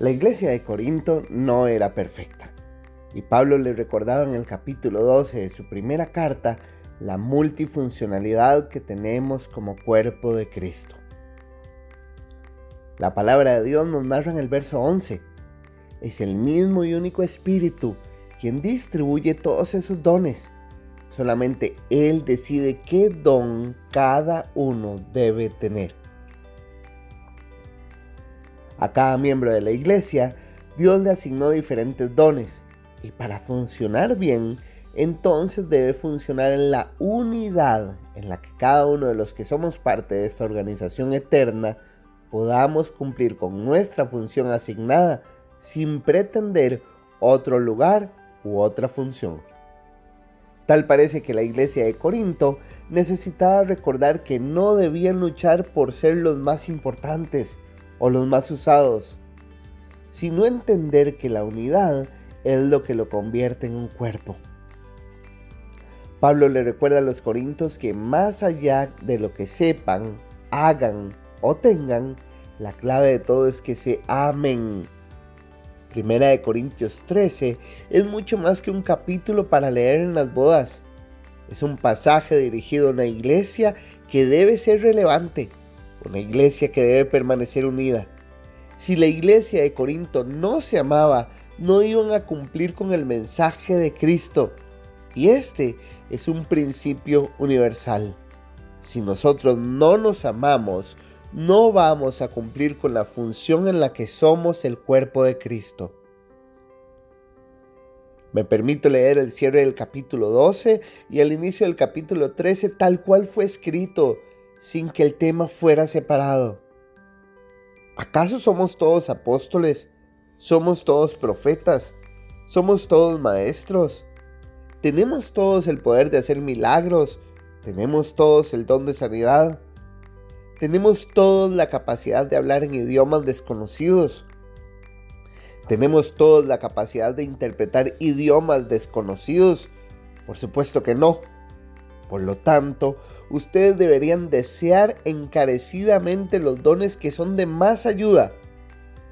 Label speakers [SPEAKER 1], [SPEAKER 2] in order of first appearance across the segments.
[SPEAKER 1] La iglesia de Corinto no era perfecta. Y Pablo le recordaba en el capítulo 12 de su primera carta la multifuncionalidad que tenemos como cuerpo de Cristo. La palabra de Dios nos narra en el verso 11. Es el mismo y único Espíritu quien distribuye todos esos dones. Solamente Él decide qué don cada uno debe tener. A cada miembro de la iglesia, Dios le asignó diferentes dones y para funcionar bien, entonces debe funcionar en la unidad en la que cada uno de los que somos parte de esta organización eterna podamos cumplir con nuestra función asignada sin pretender otro lugar u otra función. Tal parece que la iglesia de Corinto necesitaba recordar que no debían luchar por ser los más importantes o los más usados, sino entender que la unidad es lo que lo convierte en un cuerpo. Pablo le recuerda a los corintios que más allá de lo que sepan, hagan o tengan, la clave de todo es que se amen. Primera de Corintios 13 es mucho más que un capítulo para leer en las bodas. Es un pasaje dirigido a una iglesia que debe ser relevante, una iglesia que debe permanecer unida. Si la iglesia de Corinto no se amaba, no iban a cumplir con el mensaje de Cristo. Y este es un principio universal. Si nosotros no nos amamos, no vamos a cumplir con la función en la que somos el cuerpo de Cristo. Me permito leer el cierre del capítulo 12 y el inicio del capítulo 13 tal cual fue escrito, sin que el tema fuera separado. ¿Acaso somos todos apóstoles? Somos todos profetas, somos todos maestros, tenemos todos el poder de hacer milagros, tenemos todos el don de sanidad, tenemos todos la capacidad de hablar en idiomas desconocidos, tenemos todos la capacidad de interpretar idiomas desconocidos, por supuesto que no. Por lo tanto, ustedes deberían desear encarecidamente los dones que son de más ayuda.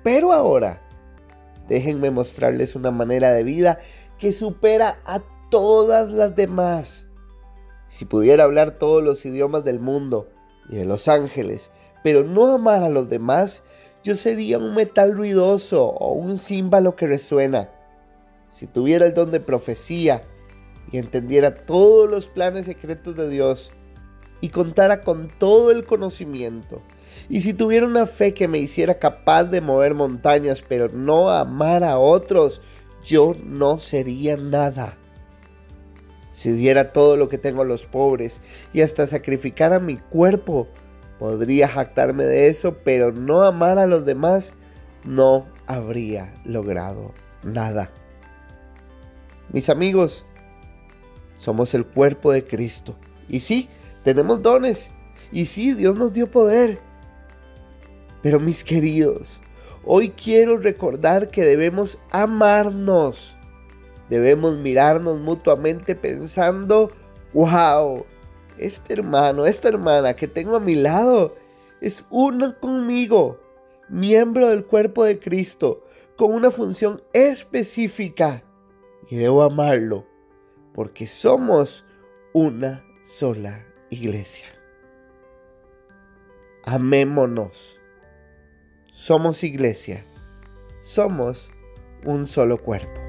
[SPEAKER 1] Pero ahora, Déjenme mostrarles una manera de vida que supera a todas las demás. Si pudiera hablar todos los idiomas del mundo y de los ángeles, pero no amar a los demás, yo sería un metal ruidoso o un címbalo que resuena. Si tuviera el don de profecía y entendiera todos los planes secretos de Dios y contara con todo el conocimiento, y si tuviera una fe que me hiciera capaz de mover montañas, pero no amar a otros, yo no sería nada. Si diera todo lo que tengo a los pobres y hasta sacrificara mi cuerpo, podría jactarme de eso, pero no amar a los demás, no habría logrado nada. Mis amigos, somos el cuerpo de Cristo. Y sí, tenemos dones. Y sí, Dios nos dio poder. Pero mis queridos, hoy quiero recordar que debemos amarnos. Debemos mirarnos mutuamente pensando, wow, este hermano, esta hermana que tengo a mi lado es una conmigo, miembro del cuerpo de Cristo, con una función específica. Y debo amarlo, porque somos una sola iglesia. Amémonos. Somos iglesia. Somos un solo cuerpo.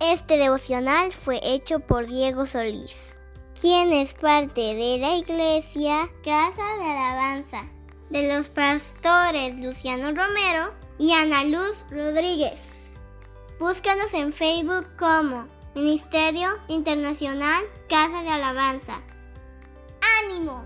[SPEAKER 2] Este devocional fue hecho por Diego Solís, quien es parte de la iglesia Casa de Alabanza, de los pastores Luciano Romero y Ana Luz Rodríguez. Búscanos en Facebook como Ministerio Internacional Casa de Alabanza. ¡Ánimo!